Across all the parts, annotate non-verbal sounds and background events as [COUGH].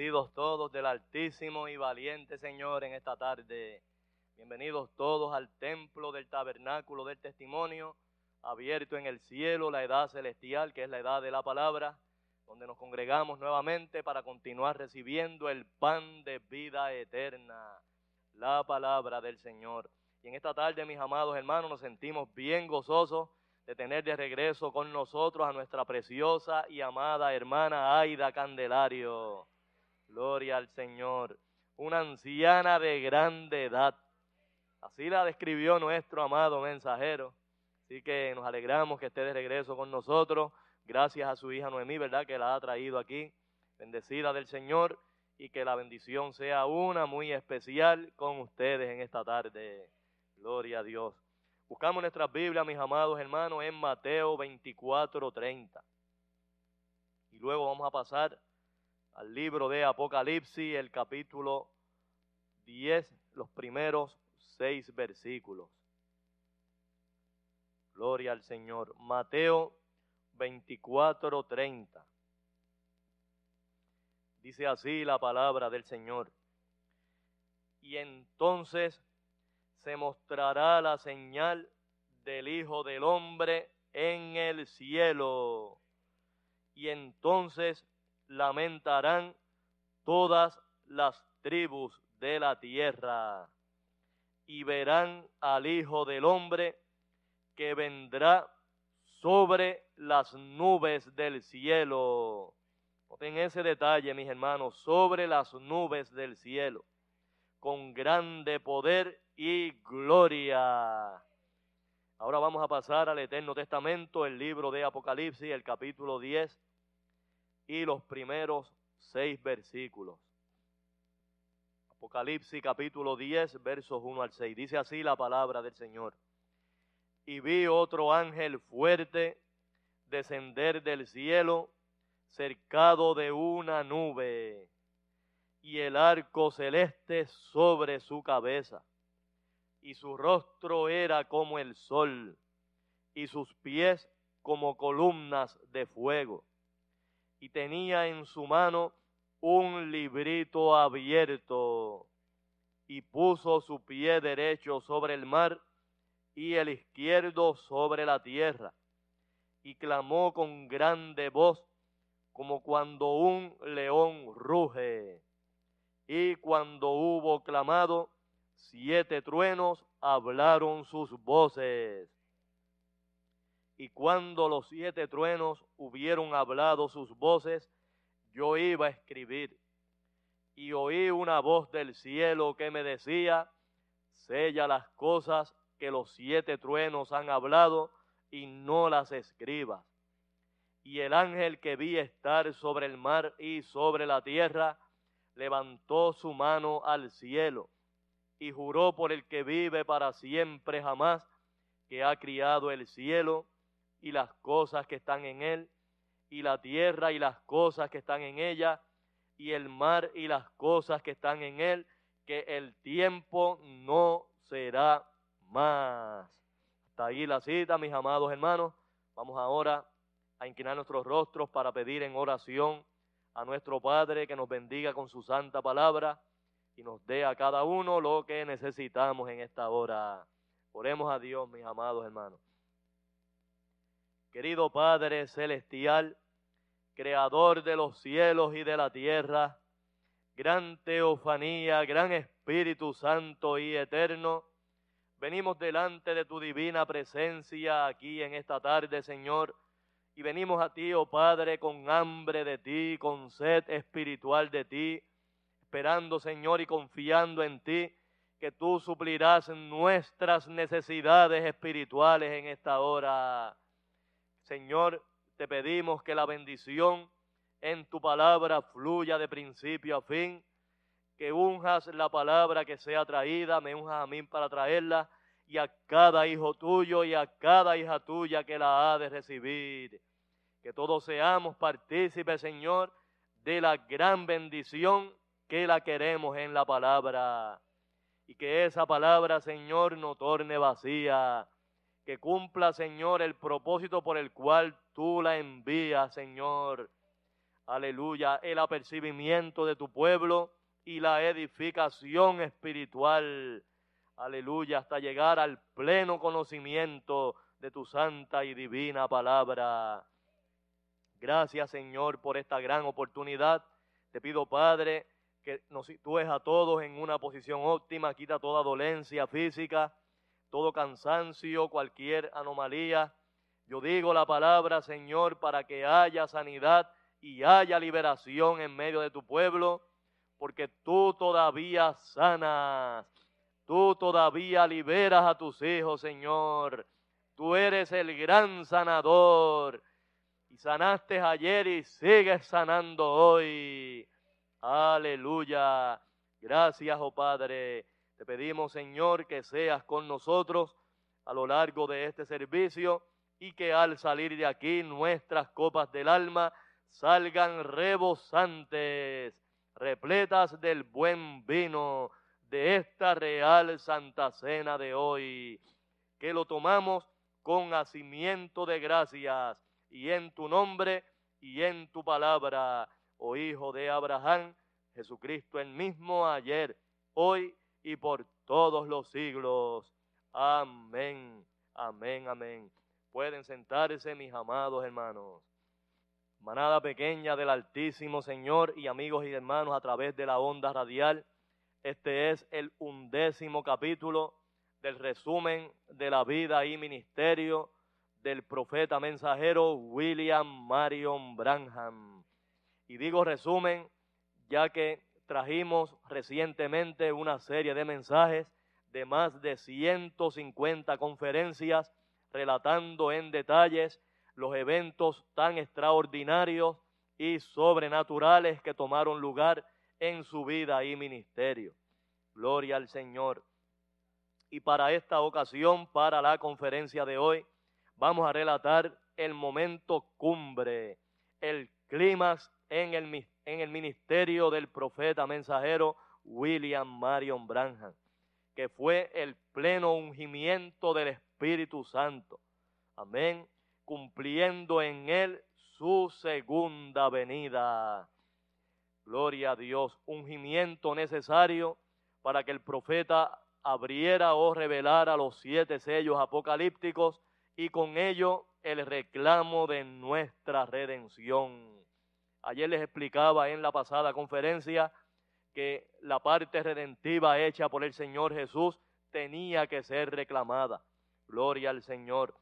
Bendecidos todos del Altísimo y Valiente Señor en esta tarde. Bienvenidos todos al templo del tabernáculo del testimonio, abierto en el cielo, la edad celestial, que es la edad de la palabra, donde nos congregamos nuevamente para continuar recibiendo el pan de vida eterna, la palabra del Señor. Y en esta tarde, mis amados hermanos, nos sentimos bien gozosos de tener de regreso con nosotros a nuestra preciosa y amada hermana Aida Candelario. Gloria al Señor. Una anciana de grande edad. Así la describió nuestro amado mensajero. Así que nos alegramos que esté de regreso con nosotros. Gracias a su hija Noemí, ¿verdad? Que la ha traído aquí. Bendecida del Señor y que la bendición sea una muy especial con ustedes en esta tarde. Gloria a Dios. Buscamos nuestras Biblias, mis amados hermanos, en Mateo 24, 30. Y luego vamos a pasar al libro de Apocalipsis, el capítulo 10, los primeros seis versículos. Gloria al Señor. Mateo 24, 30. Dice así la palabra del Señor. Y entonces se mostrará la señal del Hijo del Hombre en el cielo. Y entonces lamentarán todas las tribus de la tierra y verán al Hijo del Hombre que vendrá sobre las nubes del cielo. Noten ese detalle, mis hermanos, sobre las nubes del cielo, con grande poder y gloria. Ahora vamos a pasar al Eterno Testamento, el libro de Apocalipsis, el capítulo 10 y los primeros seis versículos. Apocalipsis capítulo 10, versos 1 al 6. Dice así la palabra del Señor. Y vi otro ángel fuerte descender del cielo, cercado de una nube, y el arco celeste sobre su cabeza, y su rostro era como el sol, y sus pies como columnas de fuego, y tenía en su mano un librito abierto, y puso su pie derecho sobre el mar, y el izquierdo sobre la tierra y clamó con grande voz, como cuando un león ruge. Y cuando hubo clamado, siete truenos hablaron sus voces. Y cuando los siete truenos hubieron hablado sus voces, yo iba a escribir. Y oí una voz del cielo que me decía, sella las cosas que los siete truenos han hablado y no las escribas. Y el ángel que vi estar sobre el mar y sobre la tierra, levantó su mano al cielo y juró por el que vive para siempre jamás, que ha criado el cielo y las cosas que están en él, y la tierra y las cosas que están en ella, y el mar y las cosas que están en él, que el tiempo no será más ahí la cita, mis amados hermanos. Vamos ahora a inclinar nuestros rostros para pedir en oración a nuestro Padre que nos bendiga con su santa palabra y nos dé a cada uno lo que necesitamos en esta hora. Oremos a Dios, mis amados hermanos. Querido Padre Celestial, Creador de los cielos y de la tierra, gran teofanía, gran Espíritu Santo y eterno, Venimos delante de tu divina presencia aquí en esta tarde, Señor, y venimos a ti, oh Padre, con hambre de ti, con sed espiritual de ti, esperando, Señor, y confiando en ti, que tú suplirás nuestras necesidades espirituales en esta hora. Señor, te pedimos que la bendición en tu palabra fluya de principio a fin que unjas la palabra que sea traída, me unjas a mí para traerla, y a cada hijo tuyo y a cada hija tuya que la ha de recibir. Que todos seamos partícipes, Señor, de la gran bendición que la queremos en la palabra. Y que esa palabra, Señor, no torne vacía. Que cumpla, Señor, el propósito por el cual tú la envías, Señor. Aleluya. El apercibimiento de tu pueblo y la edificación espiritual. Aleluya, hasta llegar al pleno conocimiento de tu santa y divina palabra. Gracias, Señor, por esta gran oportunidad. Te pido, Padre, que nos sitúes a todos en una posición óptima, quita toda dolencia física, todo cansancio, cualquier anomalía. Yo digo la palabra, Señor, para que haya sanidad y haya liberación en medio de tu pueblo porque tú todavía sanas, tú todavía liberas a tus hijos, Señor. Tú eres el gran sanador y sanaste ayer y sigues sanando hoy. Aleluya. Gracias, oh Padre. Te pedimos, Señor, que seas con nosotros a lo largo de este servicio y que al salir de aquí nuestras copas del alma salgan rebosantes repletas del buen vino de esta real Santa Cena de hoy, que lo tomamos con hacimiento de gracias y en tu nombre y en tu palabra, oh Hijo de Abraham, Jesucristo el mismo ayer, hoy y por todos los siglos. Amén, amén, amén. Pueden sentarse mis amados hermanos manada pequeña del Altísimo Señor y amigos y hermanos a través de la onda radial. Este es el undécimo capítulo del resumen de la vida y ministerio del profeta mensajero William Marion Branham. Y digo resumen ya que trajimos recientemente una serie de mensajes de más de 150 conferencias relatando en detalles los eventos tan extraordinarios y sobrenaturales que tomaron lugar en su vida y ministerio. Gloria al Señor. Y para esta ocasión, para la conferencia de hoy, vamos a relatar el momento cumbre, el clímax en el, en el ministerio del profeta mensajero William Marion Branham, que fue el pleno ungimiento del Espíritu Santo. Amén. Cumpliendo en él su segunda venida. Gloria a Dios. Ungimiento necesario para que el profeta abriera o revelara los siete sellos apocalípticos y con ello el reclamo de nuestra redención. Ayer les explicaba en la pasada conferencia que la parte redentiva hecha por el Señor Jesús tenía que ser reclamada. Gloria al Señor.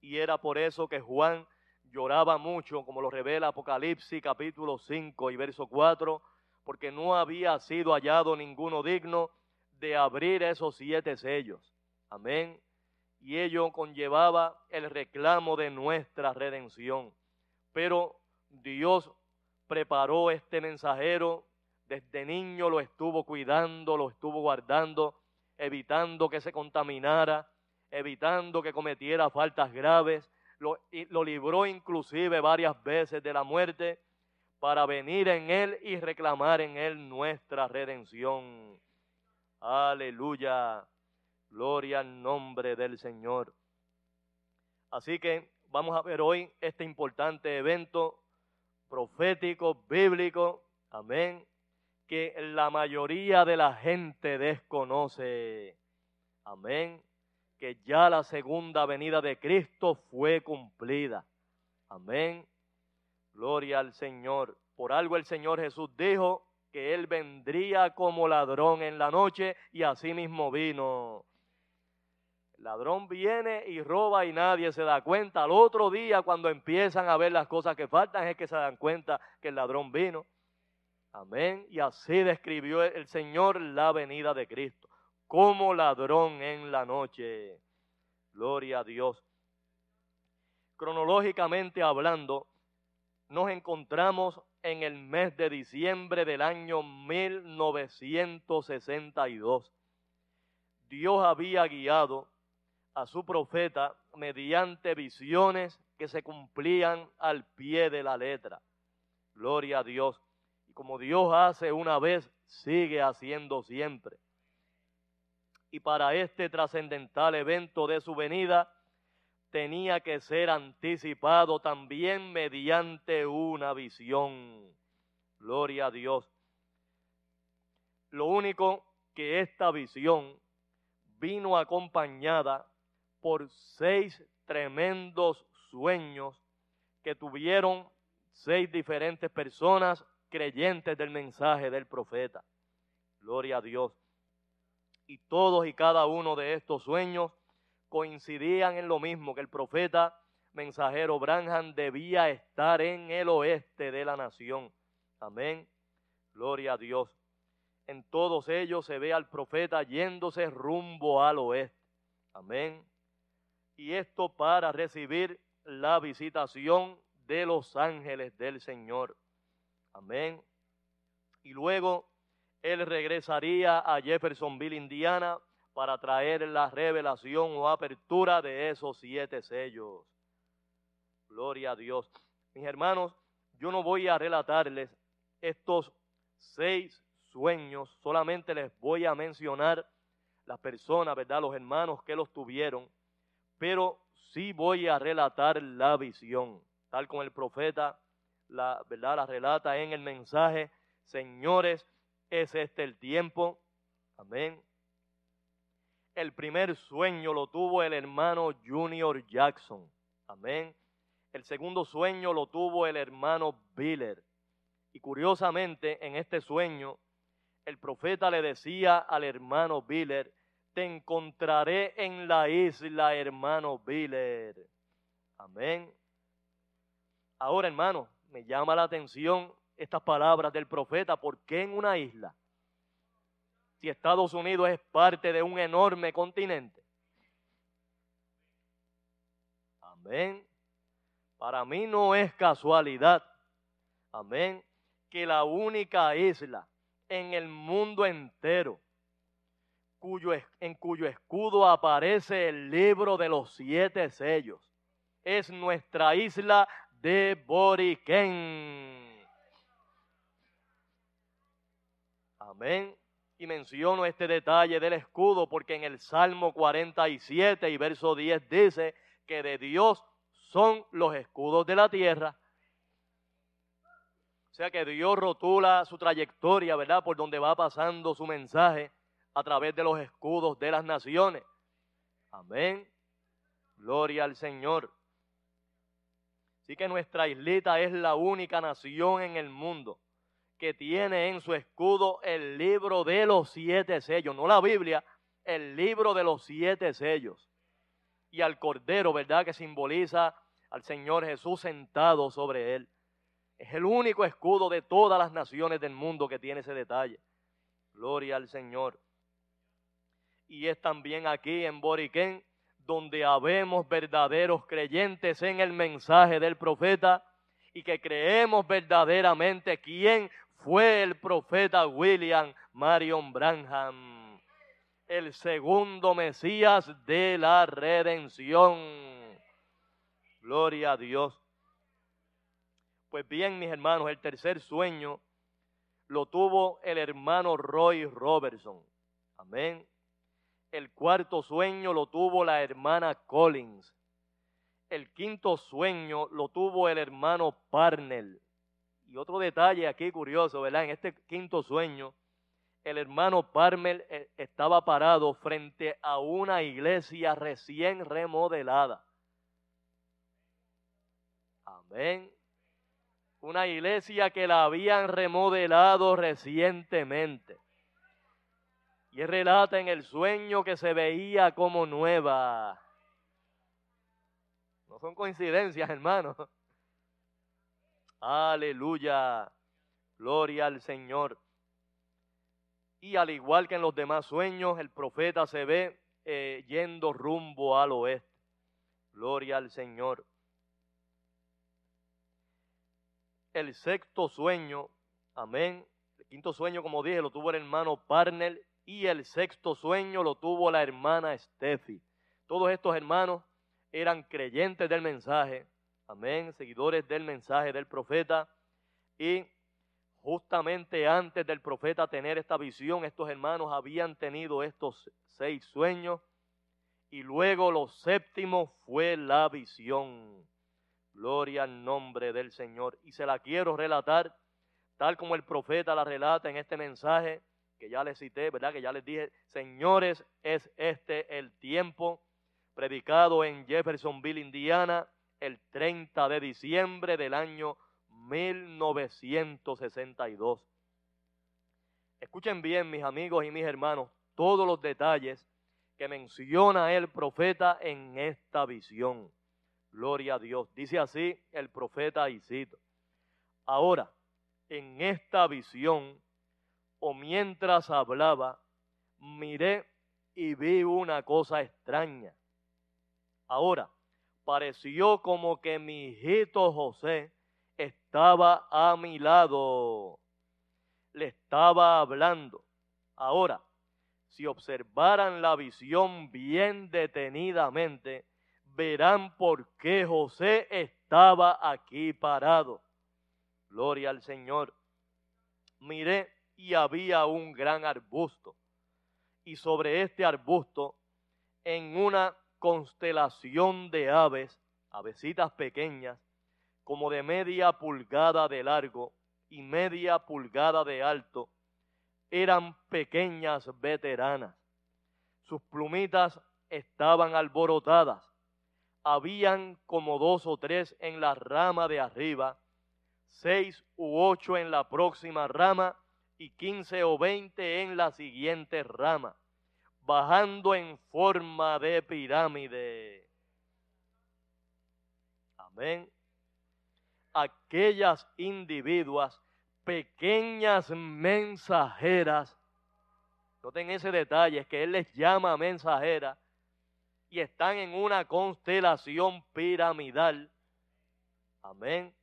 Y era por eso que Juan lloraba mucho, como lo revela Apocalipsis capítulo 5 y verso 4, porque no había sido hallado ninguno digno de abrir esos siete sellos. Amén. Y ello conllevaba el reclamo de nuestra redención. Pero Dios preparó este mensajero, desde niño lo estuvo cuidando, lo estuvo guardando, evitando que se contaminara, evitando que cometiera faltas graves, lo, lo libró inclusive varias veces de la muerte para venir en Él y reclamar en Él nuestra redención. Aleluya. Gloria al nombre del Señor. Así que vamos a ver hoy este importante evento profético, bíblico, amén, que la mayoría de la gente desconoce. Amén. Que ya la segunda venida de Cristo fue cumplida. Amén. Gloria al Señor. Por algo el Señor Jesús dijo que Él vendría como ladrón en la noche y así mismo vino. Ladrón viene y roba y nadie se da cuenta. Al otro día, cuando empiezan a ver las cosas que faltan, es que se dan cuenta que el ladrón vino. Amén. Y así describió el Señor la venida de Cristo, como ladrón en la noche. Gloria a Dios. Cronológicamente hablando, nos encontramos en el mes de diciembre del año 1962. Dios había guiado a su profeta mediante visiones que se cumplían al pie de la letra. Gloria a Dios. Y como Dios hace una vez, sigue haciendo siempre. Y para este trascendental evento de su venida, tenía que ser anticipado también mediante una visión. Gloria a Dios. Lo único que esta visión vino acompañada por seis tremendos sueños que tuvieron seis diferentes personas creyentes del mensaje del profeta. Gloria a Dios. Y todos y cada uno de estos sueños coincidían en lo mismo, que el profeta mensajero Branham debía estar en el oeste de la nación. Amén. Gloria a Dios. En todos ellos se ve al profeta yéndose rumbo al oeste. Amén y esto para recibir la visitación de los ángeles del Señor. Amén. Y luego él regresaría a Jeffersonville, Indiana, para traer la revelación o apertura de esos siete sellos. Gloria a Dios. Mis hermanos, yo no voy a relatarles estos seis sueños, solamente les voy a mencionar las personas, ¿verdad? Los hermanos que los tuvieron pero sí voy a relatar la visión, tal como el profeta la verdad la relata en el mensaje, señores, es este el tiempo. Amén. El primer sueño lo tuvo el hermano Junior Jackson. Amén. El segundo sueño lo tuvo el hermano Biller. Y curiosamente, en este sueño, el profeta le decía al hermano Biller, te encontraré en la isla, hermano Biller. Amén. Ahora, hermano, me llama la atención estas palabras del profeta. ¿Por qué en una isla? Si Estados Unidos es parte de un enorme continente. Amén. Para mí no es casualidad. Amén. Que la única isla en el mundo entero cuyo, en cuyo escudo aparece el libro de los siete sellos es nuestra isla de Boriquén. Amén. Y menciono este detalle del escudo porque en el Salmo 47 y verso 10 dice que de Dios son los escudos de la tierra. O sea que Dios rotula su trayectoria, ¿verdad? Por donde va pasando su mensaje a través de los escudos de las naciones. Amén. Gloria al Señor. Así que nuestra islita es la única nación en el mundo que tiene en su escudo el libro de los siete sellos, no la Biblia, el libro de los siete sellos. Y al Cordero, ¿verdad? Que simboliza al Señor Jesús sentado sobre él. Es el único escudo de todas las naciones del mundo que tiene ese detalle. Gloria al Señor. Y es también aquí en Boriquén donde habemos verdaderos creyentes en el mensaje del profeta y que creemos verdaderamente quién fue el profeta William Marion Branham, el segundo Mesías de la redención. Gloria a Dios. Pues bien, mis hermanos, el tercer sueño lo tuvo el hermano Roy Robertson. Amén. El cuarto sueño lo tuvo la hermana Collins. El quinto sueño lo tuvo el hermano Parnell. Y otro detalle aquí curioso, ¿verdad? En este quinto sueño, el hermano Parnell eh, estaba parado frente a una iglesia recién remodelada. Amén. Una iglesia que la habían remodelado recientemente. Y relata en el sueño que se veía como nueva. No son coincidencias, hermano. Aleluya. Gloria al Señor. Y al igual que en los demás sueños, el profeta se ve eh, yendo rumbo al oeste. Gloria al Señor. El sexto sueño, amén. El quinto sueño, como dije, lo tuvo el hermano Parnell y el sexto sueño lo tuvo la hermana Steffi. Todos estos hermanos eran creyentes del mensaje, amén, seguidores del mensaje del profeta y justamente antes del profeta tener esta visión, estos hermanos habían tenido estos seis sueños y luego lo séptimo fue la visión. Gloria al nombre del Señor. Y se la quiero relatar tal como el profeta la relata en este mensaje que ya les cité, ¿verdad? Que ya les dije, señores, es este el tiempo predicado en Jeffersonville, Indiana, el 30 de diciembre del año 1962. Escuchen bien, mis amigos y mis hermanos, todos los detalles que menciona el profeta en esta visión. Gloria a Dios. Dice así el profeta Isito. Ahora, en esta visión, o mientras hablaba, miré y vi una cosa extraña. Ahora, pareció como que mi hijito José estaba a mi lado. Le estaba hablando. Ahora, si observaran la visión bien detenidamente, verán por qué José estaba aquí parado. Gloria al Señor. Miré y había un gran arbusto. Y sobre este arbusto, en una constelación de aves, avesitas pequeñas, como de media pulgada de largo y media pulgada de alto, eran pequeñas veteranas. Sus plumitas estaban alborotadas. Habían como dos o tres en la rama de arriba, seis u ocho en la próxima rama y 15 o 20 en la siguiente rama, bajando en forma de pirámide. Amén. Aquellas individuas, pequeñas mensajeras, noten ese detalle, es que Él les llama mensajeras, y están en una constelación piramidal. Amén.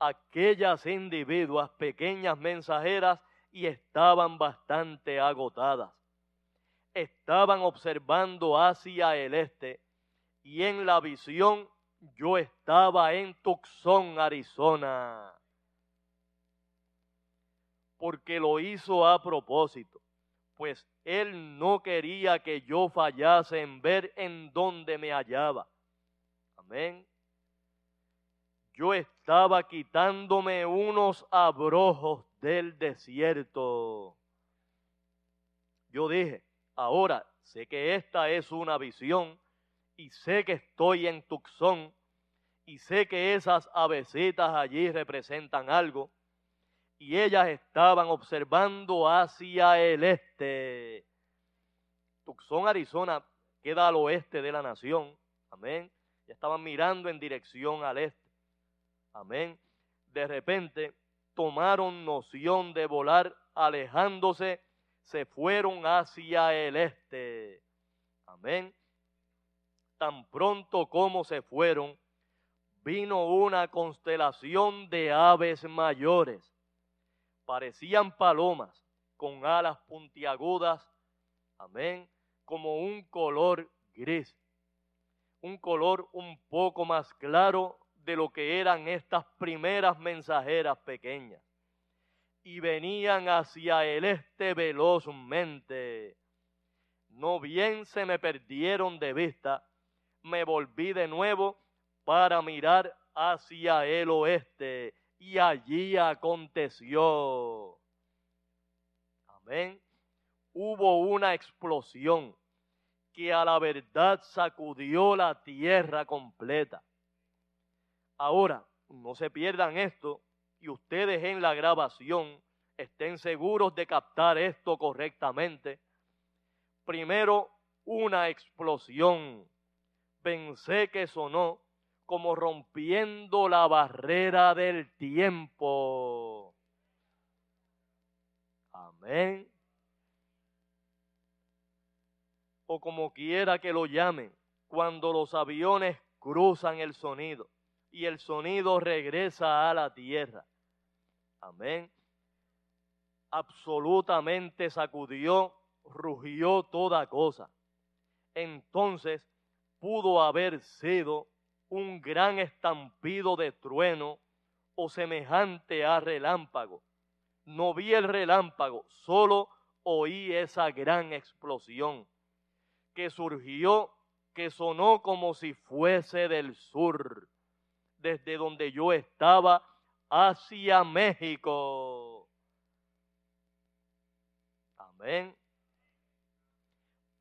Aquellas individuas pequeñas mensajeras y estaban bastante agotadas. Estaban observando hacia el este y en la visión yo estaba en Tucson, Arizona. Porque lo hizo a propósito, pues él no quería que yo fallase en ver en dónde me hallaba. Amén. Yo estaba quitándome unos abrojos del desierto. Yo dije, ahora sé que esta es una visión y sé que estoy en Tucson y sé que esas avecitas allí representan algo y ellas estaban observando hacia el este. Tucson, Arizona, queda al oeste de la nación. Amén. Y estaban mirando en dirección al este. Amén. De repente tomaron noción de volar, alejándose, se fueron hacia el este. Amén tan pronto como se fueron, vino una constelación de aves mayores. Parecían palomas con alas puntiagudas, amén, como un color gris, un color un poco más claro de lo que eran estas primeras mensajeras pequeñas. Y venían hacia el este velozmente. No bien se me perdieron de vista, me volví de nuevo para mirar hacia el oeste y allí aconteció. Amén. Hubo una explosión que a la verdad sacudió la tierra completa. Ahora, no se pierdan esto y ustedes en la grabación estén seguros de captar esto correctamente. Primero, una explosión pensé que sonó como rompiendo la barrera del tiempo. Amén. O como quiera que lo llamen, cuando los aviones cruzan el sonido y el sonido regresa a la tierra. Amén. Absolutamente sacudió, rugió toda cosa. Entonces pudo haber sido un gran estampido de trueno o semejante a relámpago. No vi el relámpago, solo oí esa gran explosión que surgió, que sonó como si fuese del sur, desde donde yo estaba hacia México. Amén.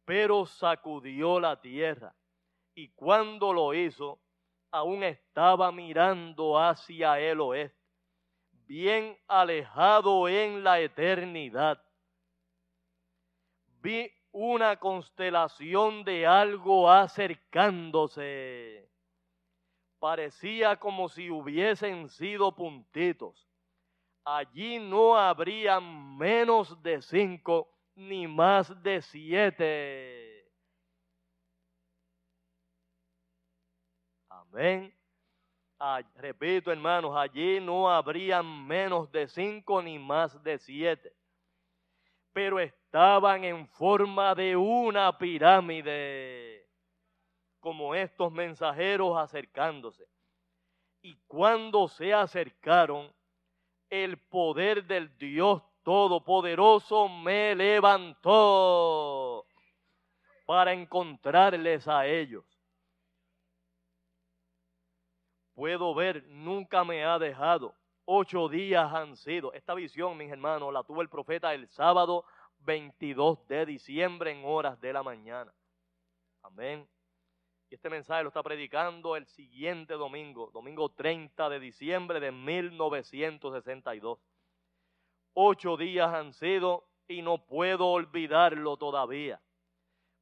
Pero sacudió la tierra y cuando lo hizo, aún estaba mirando hacia el oeste, bien alejado en la eternidad. Vi una constelación de algo acercándose. Parecía como si hubiesen sido puntitos. Allí no habría menos de cinco ni más de siete. Amén. Ah, repito, hermanos, allí no habrían menos de cinco ni más de siete, pero estaban en forma de una pirámide, como estos mensajeros acercándose. Y cuando se acercaron, el poder del Dios Todopoderoso me levantó para encontrarles a ellos puedo ver, nunca me ha dejado. Ocho días han sido. Esta visión, mis hermanos, la tuvo el profeta el sábado 22 de diciembre en horas de la mañana. Amén. Y este mensaje lo está predicando el siguiente domingo, domingo 30 de diciembre de 1962. Ocho días han sido y no puedo olvidarlo todavía.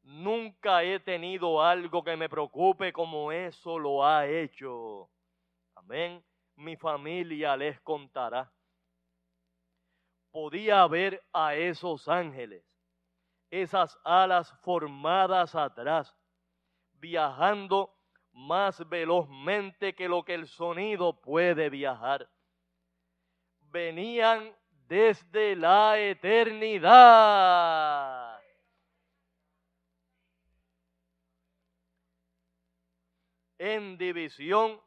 Nunca he tenido algo que me preocupe como eso lo ha hecho. Amén. Mi familia les contará. Podía ver a esos ángeles. esas alas formadas atrás, viajando más velozmente que lo que el sonido puede viajar. Venían desde la eternidad. En división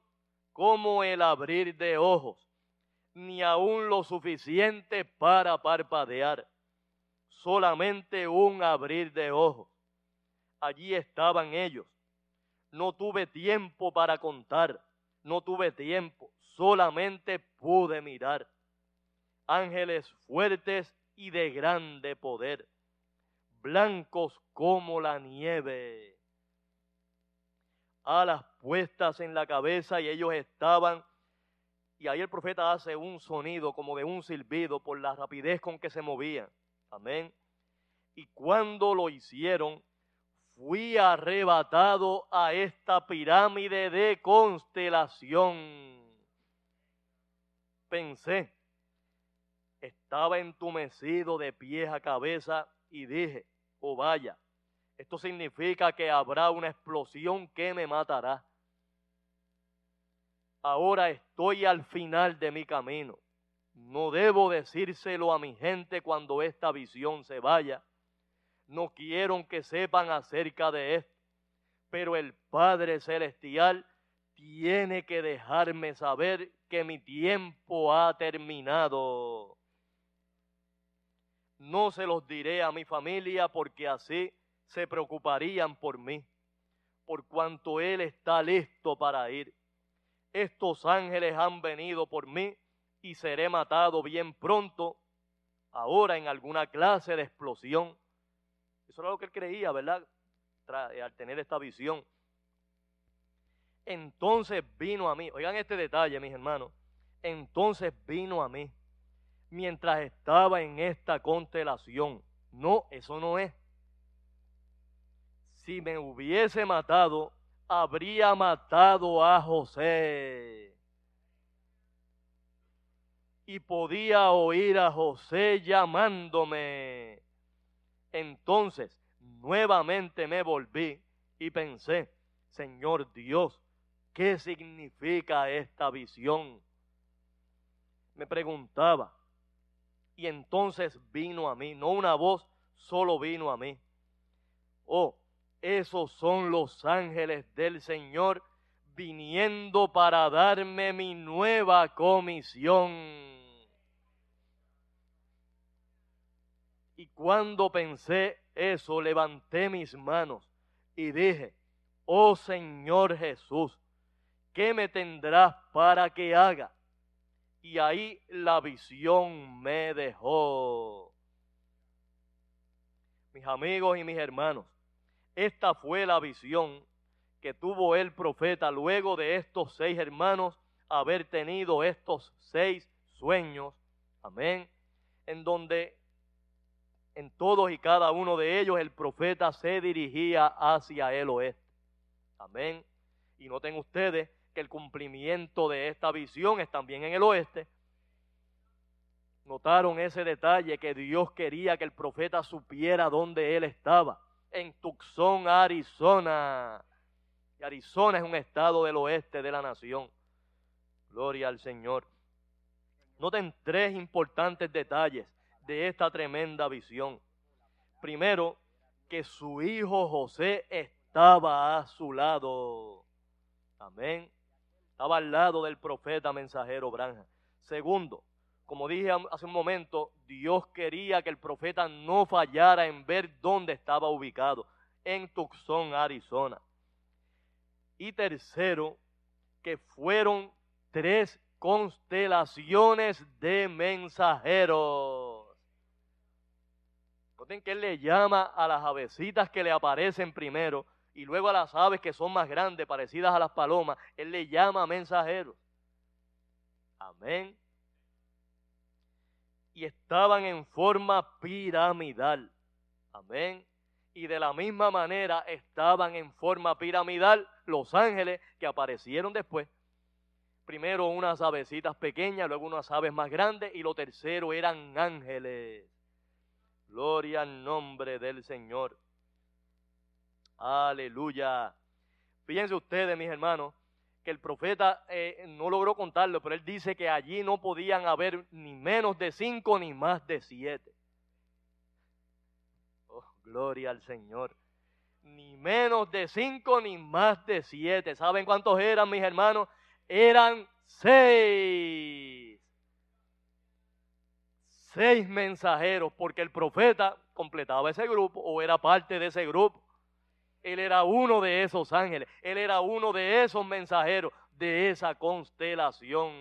como el abrir de ojos, ni aún lo suficiente para parpadear, solamente un abrir de ojos. Allí estaban ellos, no tuve tiempo para contar, no tuve tiempo, solamente pude mirar. Ángeles fuertes y de grande poder, blancos como la nieve, alas puestas en la cabeza y ellos estaban, y ahí el profeta hace un sonido como de un silbido por la rapidez con que se movían. Amén. Y cuando lo hicieron, fui arrebatado a esta pirámide de constelación. Pensé, estaba entumecido de pies a cabeza y dije, oh vaya, esto significa que habrá una explosión que me matará. Ahora estoy al final de mi camino. No debo decírselo a mi gente cuando esta visión se vaya no quiero que sepan acerca de esto, pero el Padre Celestial tiene que dejarme saber que mi tiempo ha terminado. No se los diré a mi familia porque así se preocuparían por mí, por cuanto Él está listo para ir. Estos ángeles han venido por mí y seré matado bien pronto, ahora en alguna clase de explosión eso era lo que él creía, ¿verdad? Eh, al tener esta visión. Entonces vino a mí, oigan este detalle, mis hermanos. Entonces vino a mí mientras estaba en esta constelación. No, eso no es. Si me hubiese matado, habría matado a José. Y podía oír a José llamándome. Entonces nuevamente me volví y pensé, Señor Dios, ¿qué significa esta visión? Me preguntaba. Y entonces vino a mí, no una voz, solo vino a mí. Oh, esos son los ángeles del Señor viniendo para darme mi nueva comisión. Y cuando pensé eso, levanté mis manos y dije, oh Señor Jesús, ¿qué me tendrás para que haga? Y ahí la visión me dejó. Mis amigos y mis hermanos, esta fue la visión que tuvo el profeta luego de estos seis hermanos haber tenido estos seis sueños. Amén. En donde en todos y cada uno de ellos el profeta se dirigía hacia el oeste. Amén. Y noten ustedes que el cumplimiento de esta visión es también en el oeste. Notaron ese detalle que Dios quería que el profeta supiera dónde él estaba. En Tucson, Arizona. Y Arizona es un estado del oeste de la nación. Gloria al Señor. Noten tres importantes detalles de esta tremenda visión. Primero, que su hijo José estaba a su lado. Amén. Estaba al lado del profeta mensajero Branja. Segundo, como dije hace un momento, Dios quería que el profeta no fallara en ver dónde estaba ubicado, en Tucson, Arizona. Y tercero, que fueron tres constelaciones de mensajeros. Que él le llama a las avecitas que le aparecen primero y luego a las aves que son más grandes, parecidas a las palomas, él le llama mensajeros. Amén. Y estaban en forma piramidal. Amén. Y de la misma manera estaban en forma piramidal los ángeles que aparecieron después. Primero unas avecitas pequeñas, luego unas aves más grandes y lo tercero eran ángeles Gloria al nombre del Señor. Aleluya. Fíjense ustedes, mis hermanos, que el profeta eh, no logró contarlo, pero él dice que allí no podían haber ni menos de cinco ni más de siete. Oh, gloria al Señor. Ni menos de cinco ni más de siete. ¿Saben cuántos eran, mis hermanos? Eran seis. Seis mensajeros, porque el profeta completaba ese grupo o era parte de ese grupo. Él era uno de esos ángeles. Él era uno de esos mensajeros de esa constelación.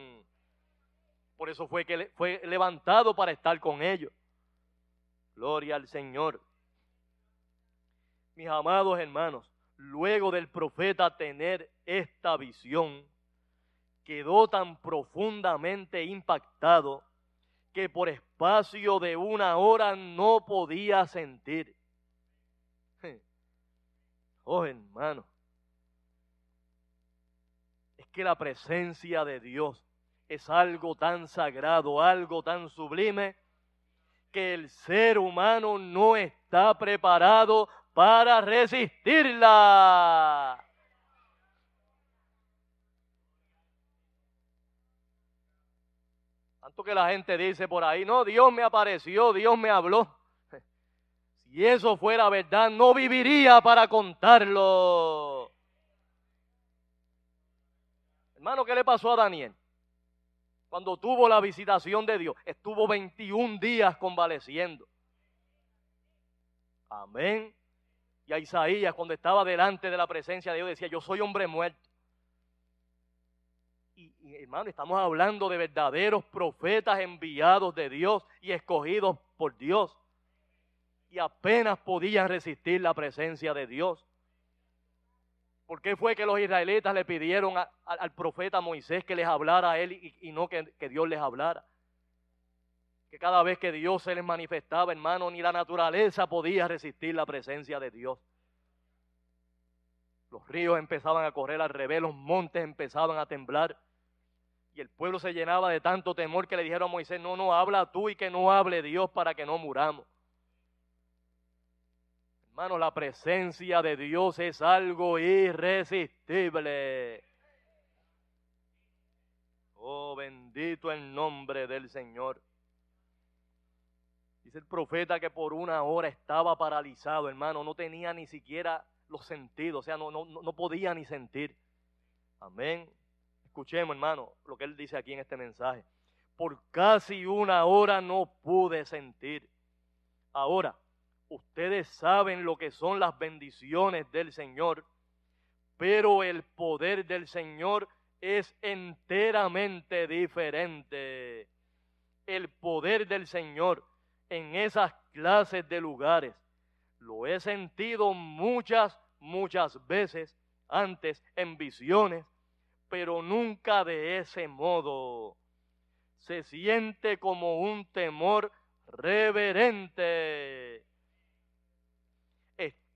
Por eso fue que fue levantado para estar con ellos. Gloria al Señor. Mis amados hermanos, luego del profeta tener esta visión, quedó tan profundamente impactado que por espacio de una hora no podía sentir. [LAUGHS] Oh, hermano. Es que la presencia de Dios es algo tan sagrado, algo tan sublime, que el ser humano no está preparado para resistirla. Tanto que la gente dice por ahí, no, Dios me apareció, Dios me habló. [LAUGHS] Si eso fuera verdad, no viviría para contarlo. Hermano, ¿qué le pasó a Daniel? Cuando tuvo la visitación de Dios, estuvo 21 días convaleciendo. Amén. Y a Isaías, cuando estaba delante de la presencia de Dios, decía, yo soy hombre muerto. Hermano, estamos hablando de verdaderos profetas enviados de Dios y escogidos por Dios y apenas podían resistir la presencia de Dios. ¿Por qué fue que los israelitas le pidieron al profeta Moisés que les hablara a él y, no que, que, Dios les hablara? Que cada vez que Dios se les manifestaba, hermano, ni la naturaleza podía resistir la presencia de Dios. Los ríos empezaban a correr al revés, los montes empezaban a temblar. Y el pueblo se llenaba de tanto temor que le dijeron a Moisés, no, no, habla tú y que no hable Dios para que no muramos. Hermano, la presencia de Dios es algo irresistible. Oh, bendito el nombre del Señor. Dice el profeta que por una hora estaba paralizado, hermano, no tenía ni siquiera los sentidos, o sea, no, no, no podía ni sentir. Amén. Escuchemos, hermano, lo que él dice aquí en este mensaje. Por casi una hora no pude sentir. Ahora, Ustedes saben lo que son las bendiciones del Señor, pero el poder del Señor es enteramente diferente. El poder del Señor en esas clases de lugares lo he sentido muchas, muchas veces antes en visiones, pero nunca de ese modo. Se siente como un temor reverente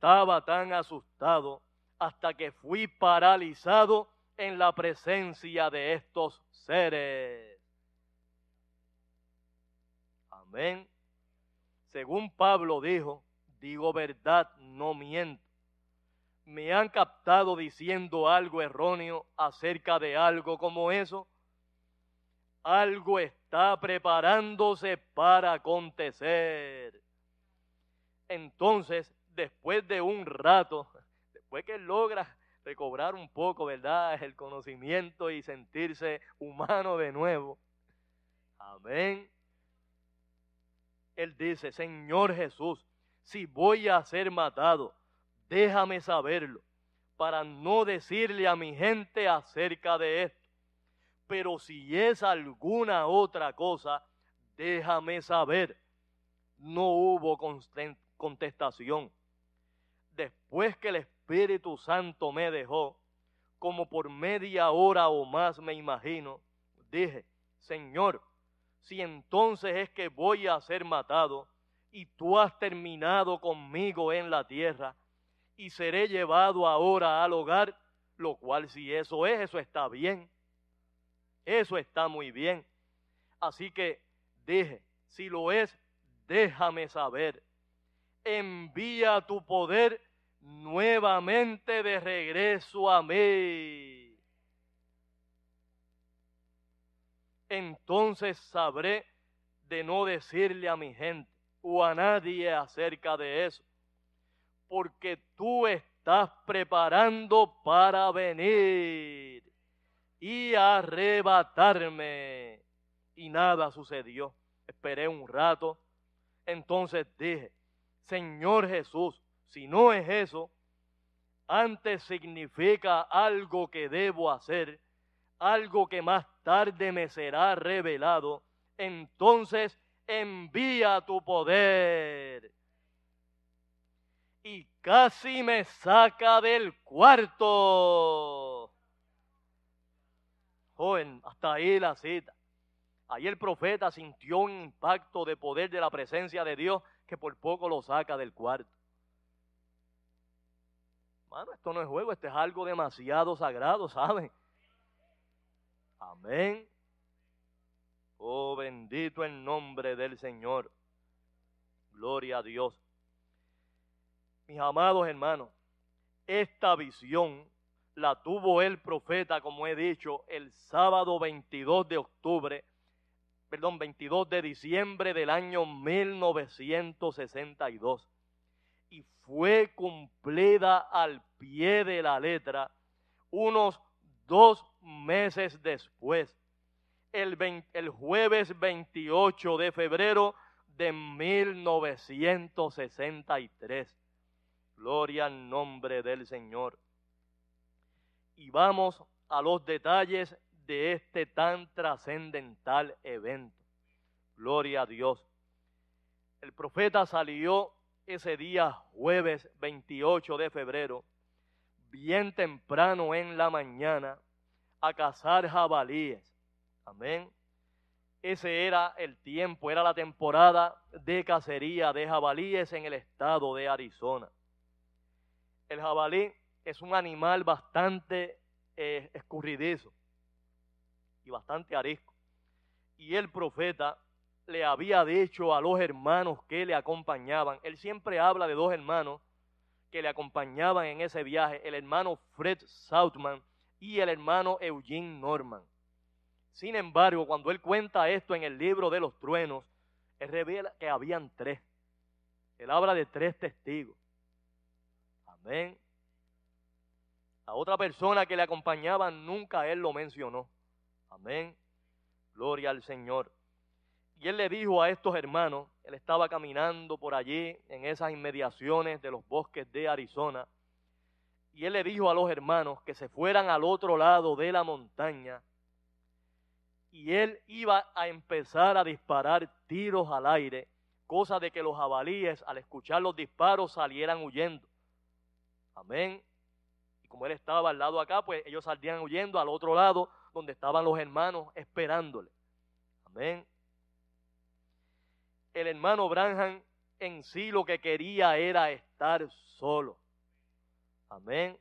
estaba tan asustado hasta que fui paralizado en la presencia de estos seres. Amén. Según Pablo dijo, digo verdad, no miento. Me han captado diciendo algo erróneo acerca de algo como eso. Algo está preparándose para acontecer. Entonces después de un rato, después que logra recobrar un poco, ¿verdad? El conocimiento y sentirse humano de nuevo. Amén. Él dice, Señor Jesús, si voy a ser matado, déjame saberlo, para no decirle a mi gente acerca de esto. Pero si es alguna otra cosa, déjame saber. No hubo contestación después que el Espíritu Santo me dejó, como por media hora o más me imagino, dije, Señor, si entonces es que voy a ser matado y tú has terminado conmigo en la tierra y seré llevado ahora al hogar, lo cual si eso es, eso está bien. Eso está muy bien. Así que dije, si lo es, déjame saber. Envía tu poder nuevamente de regreso a mí. Entonces sabré de no decirle a mi gente o a nadie acerca de eso, porque tú estás preparando para venir y arrebatarme. Y nada sucedió. Esperé un rato. Entonces dije, Señor Jesús, si no es eso, antes significa algo que debo hacer, algo que más tarde me será revelado, entonces envía tu poder. Y casi me saca del cuarto. Joven, hasta ahí la cita. Ahí el profeta sintió un impacto de poder de la presencia de Dios que por poco lo saca del cuarto. Mano, esto no es juego, esto es algo demasiado sagrado, ¿saben? Amén. Oh, bendito el nombre del Señor. Gloria a Dios. Mis amados hermanos, esta visión la tuvo el profeta, como he dicho, el sábado 22 de octubre, perdón, 22 de diciembre del año 1962. Y fue cumplida al pie de la letra unos dos meses después el, el jueves 28 de febrero de 1963. Gloria al nombre del Señor. Y vamos a los detalles de este tan trascendental evento. Gloria a Dios. El profeta salió ese día jueves 28 de febrero, bien temprano en la mañana, a cazar jabalíes Amén. Ese era el tiempo, era la temporada de cacería de jabalíes en el estado de Arizona. El jabalí es un animal bastante eh, escurridizo y bastante arisco. Y el profeta le había dicho a los hermanos que le acompañaban, él siempre habla de dos hermanos que le acompañaban en ese viaje, el hermano Fred Southman y el hermano Eugene Norman. Sin embargo, cuando él cuenta esto en el libro de los truenos, él revela que habían tres. Él habla de tres testigos. Amén. A otra persona que le acompañaba nunca él lo mencionó. Amén. Gloria al Señor. Y él le dijo a estos hermanos, él estaba caminando por allí en esas inmediaciones de los bosques de Arizona, y él le dijo a los hermanos que se fueran al otro lado de la montaña y él iba a empezar a disparar tiros al aire, cosa de que los jabalíes al escuchar los disparos salieran huyendo. Amén. Y como él estaba al lado acá, pues ellos salían huyendo al otro lado donde estaban los hermanos esperándole. Amén. El hermano Branham en sí lo que quería era estar solo. Amén.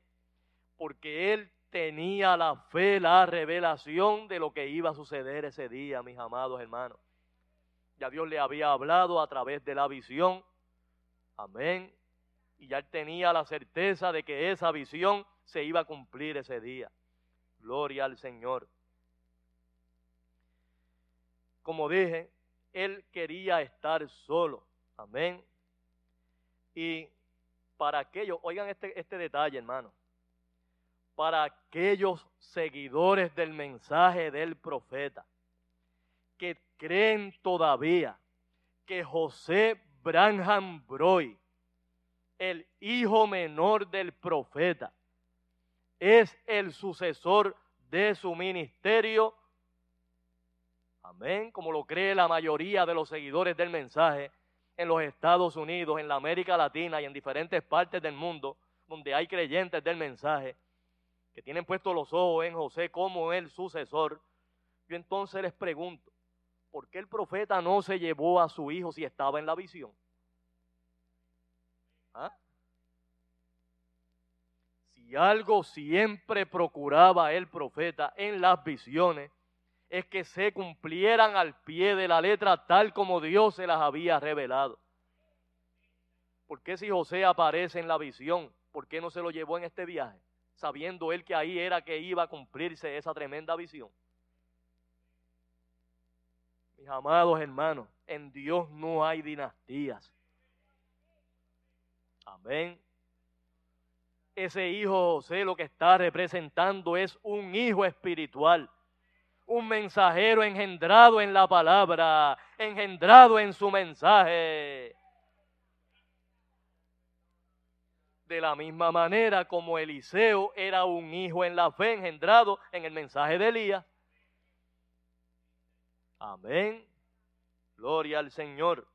Porque él tenía la fe, la revelación de lo que iba a suceder ese día, mis amados hermanos. Ya Dios le había hablado a través de la visión. Amén. Y ya él tenía la certeza de que esa visión se iba a cumplir ese día. Gloria al Señor. Como dije, él quería estar solo. Amén. Y para aquello, oigan este, este detalle, hermano para aquellos seguidores del mensaje del profeta que creen todavía que José Branham Broy, el hijo menor del profeta, es el sucesor de su ministerio. Amén, como lo cree la mayoría de los seguidores del mensaje en los Estados Unidos, en la América Latina y en diferentes partes del mundo donde hay creyentes del mensaje que tienen puestos los ojos en José como el sucesor, yo entonces les pregunto, ¿por qué el profeta no se llevó a su hijo si estaba en la visión? ¿Ah? Si algo siempre procuraba el profeta en las visiones, es que se cumplieran al pie de la letra tal como Dios se las había revelado. ¿Por qué si José aparece en la visión, por qué no se lo llevó en este viaje? Sabiendo él que ahí era que iba a cumplirse esa tremenda visión. Mis amados hermanos, en Dios no hay dinastías. Amén. Ese hijo José lo que está representando es un hijo espiritual un mensajero engendrado en la palabra, engendrado en su mensaje. De la misma manera como Eliseo era un hijo en la fe, engendrado en el mensaje de Elías. Amén. Gloria al Señor.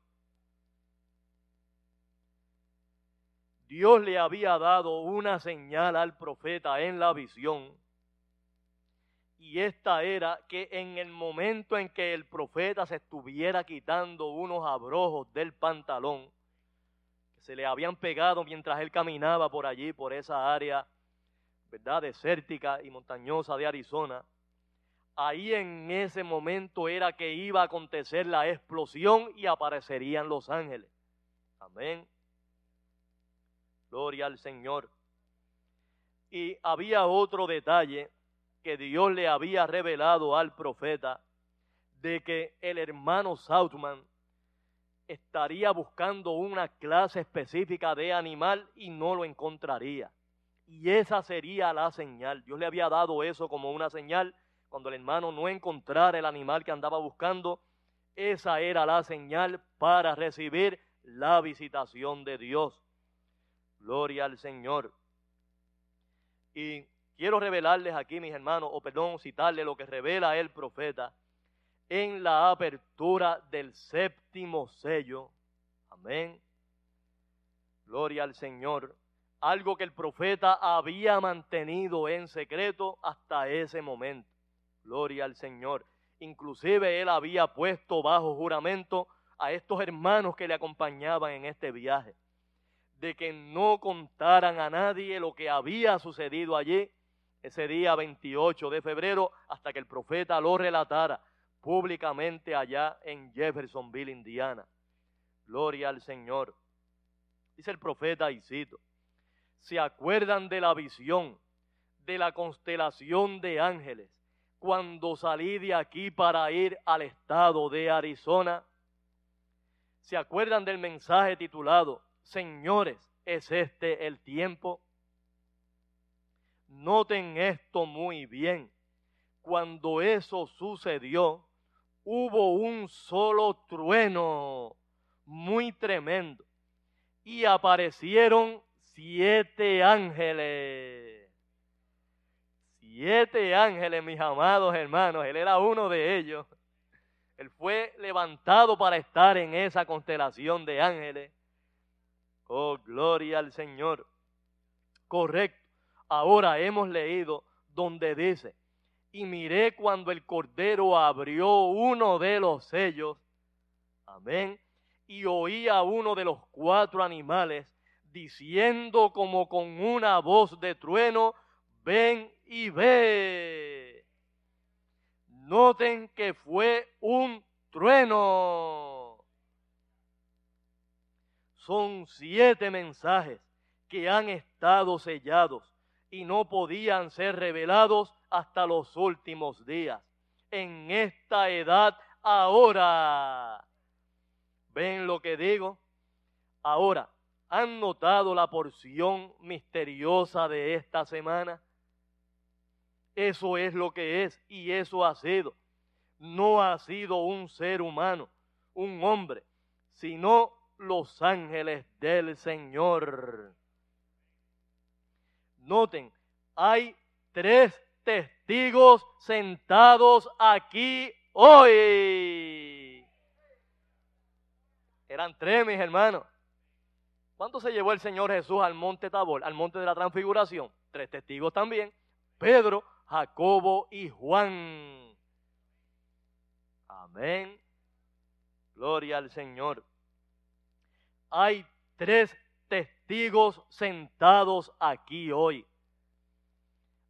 Dios le había dado una señal al profeta en la visión y esta era que en el momento en que el profeta se estuviera quitando unos abrojos del pantalón, que se le habían pegado mientras él caminaba por allí, por esa área, ¿verdad?, desértica y montañosa de Arizona, ahí en ese momento era que iba a acontecer la explosión y aparecerían los ángeles. Amén. Al Señor. Y había otro detalle que Dios le había revelado al profeta de que el hermano Southman estaría buscando una clase específica de animal y no lo encontraría. Y esa sería la señal. Dios le había dado eso como una señal. Cuando el hermano no encontrara el animal que andaba buscando, esa era la señal para recibir la visitación de Dios. Gloria al Señor. Y Quiero revelarles aquí, mis hermanos, o perdón, citarles lo que revela el profeta en la apertura del séptimo sello. Amén. Gloria al Señor. Algo que el profeta había mantenido en secreto hasta ese momento. Gloria al Señor. Inclusive él había puesto bajo juramento a estos hermanos que le acompañaban en este viaje, de que no contaran a nadie lo que había sucedido allí ese día 28 de febrero hasta que el profeta lo relatara públicamente allá en Jeffersonville, Indiana. Gloria al Señor. Dice el profeta y cito, ¿se acuerdan de la visión de la constelación de ángeles cuando salí de aquí para ir al estado de Arizona? ¿Se acuerdan del mensaje titulado, Señores, es este el tiempo? Noten esto muy bien. Cuando eso sucedió, hubo un solo trueno muy tremendo y aparecieron siete ángeles. Siete ángeles, mis amados hermanos. Él era uno de ellos. Él fue levantado para estar en esa constelación de ángeles. Oh, gloria al Señor. Correcto. Ahora hemos leído donde dice, y miré cuando el Cordero abrió uno de los sellos, amén, y oí a uno de los cuatro animales diciendo como con una voz de trueno, ven y ve. Noten que fue un trueno. Son siete mensajes que han estado sellados y no podían ser revelados hasta los últimos días. En esta edad ahora. ¿Ven lo que digo? Ahora, ¿han notado la porción misteriosa de esta semana? Eso es lo que es y eso ha sido. No ha sido un ser humano, un hombre, sino los ángeles del Señor. Noten, hay tres testigos sentados aquí hoy. Eran tres, mis hermanos. ¿Cuánto se llevó el Señor Jesús al monte Tabor, al monte de la transfiguración? Tres testigos también. Pedro, Jacobo y Juan. Amén. Gloria al Señor. Hay tres testigos sentados aquí hoy.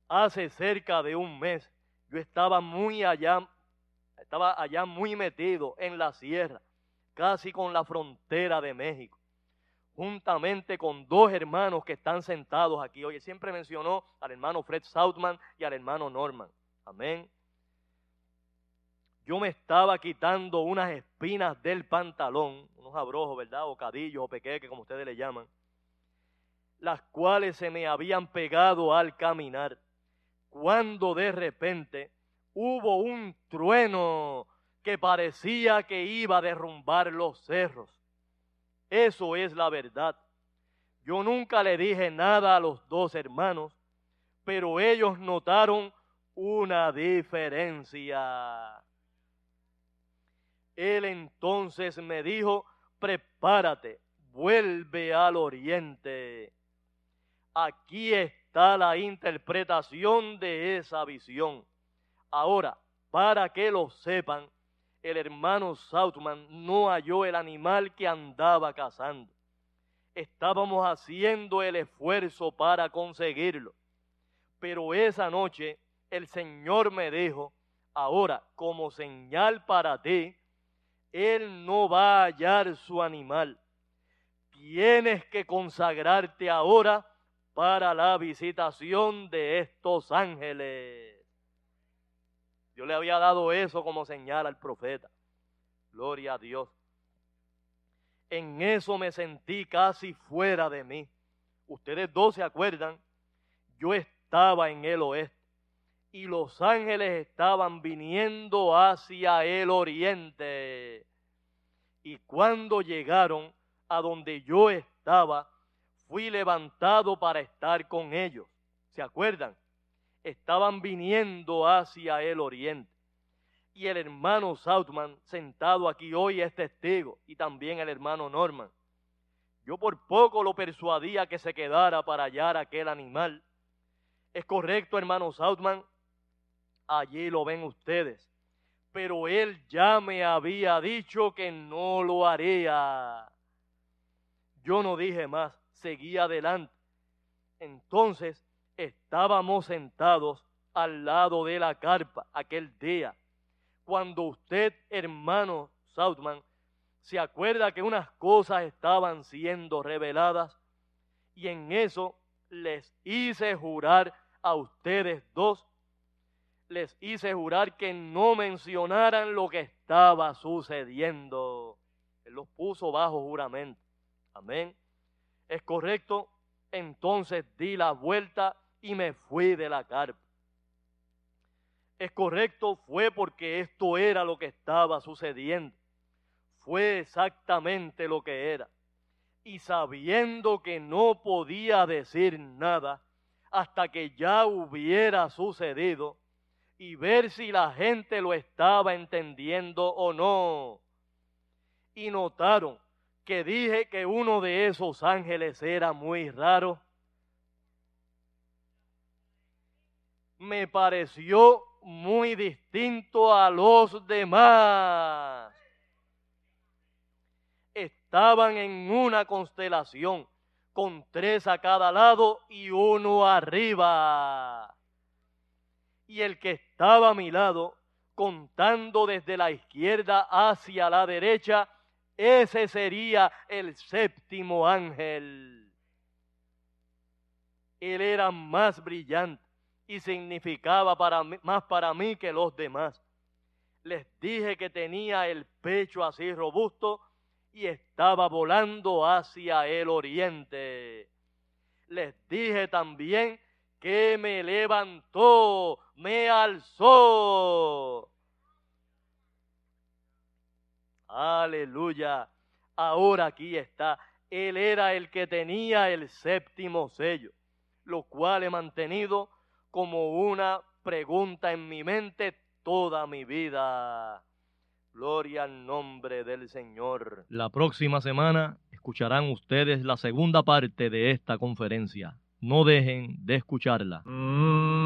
Hace cerca de un mes yo estaba muy allá Estaba allá muy metido en la sierra, casi con la frontera de México, juntamente con dos hermanos que están sentados aquí. Oye, siempre mencionó al hermano Fred Southman y al hermano Norman. Amén. Yo me estaba quitando unas espinas del pantalón, unos abrojos, ¿verdad? O cadillos o pequeques, como ustedes le llaman, las cuales se me habían pegado al caminar, cuando de repente hubo un trueno que parecía que iba a derrumbar los cerros. Eso es la verdad. Yo nunca le dije nada a los dos hermanos, pero ellos notaron una diferencia. Él entonces me dijo, prepárate, vuelve al oriente. Aquí está la interpretación de esa visión. Ahora, para que lo sepan, el hermano Southman no halló el animal que andaba cazando. Estábamos haciendo el esfuerzo para conseguirlo. Pero esa noche el Señor me dijo, ahora como señal para ti, Él no va a hallar su animal. Tienes que consagrarte ahora para la visitación de estos ángeles. Yo le había dado eso como señal al profeta. Gloria a Dios. En eso me sentí casi fuera de mí. Ustedes dos se acuerdan, yo estaba en el oeste y los ángeles estaban viniendo hacia el oriente. Y cuando llegaron a donde yo estaba, fui levantado para estar con ellos. ¿Se acuerdan? estaban viniendo hacia el oriente. Y el hermano Southman, sentado aquí hoy, es testigo, y también el hermano Norman. Yo por poco lo persuadía que se quedara para hallar aquel animal. Es correcto, hermano Southman, allí lo ven ustedes. Pero él ya me había dicho que no lo haría. Yo no dije más, seguí adelante. Entonces estábamos sentados al lado de la carpa aquel día, cuando usted, hermano Southman, se acuerda que unas cosas estaban siendo reveladas y en eso les hice jurar a ustedes dos, les hice jurar que no mencionaran lo que estaba sucediendo. Él los puso bajo juramento. Amén. ¿Es correcto? Entonces di la vuelta y me fui de la carpa. Es correcto, fue porque esto era lo que estaba sucediendo. Fue exactamente lo que era. Y sabiendo que no podía decir nada hasta que ya hubiera sucedido y ver si la gente lo estaba entendiendo o no. Y notaron que dije que uno de esos ángeles era muy raro me pareció muy distinto a los demás. Estaban en una constelación con tres a cada lado y uno arriba. Y el que estaba a mi lado, contando desde la izquierda hacia la derecha, ese sería el séptimo ángel. Él era más brillante y significaba para más para mí que los demás. Les dije que tenía el pecho así robusto y estaba volando hacia el oriente. Les dije también que me levantó, me alzó. Aleluya. Ahora aquí está. Él era el que tenía el séptimo sello, lo cual he mantenido como una pregunta en mi mente toda mi vida. Gloria al nombre del Señor. La próxima semana escucharán ustedes la segunda parte de esta conferencia. No dejen de escucharla. Y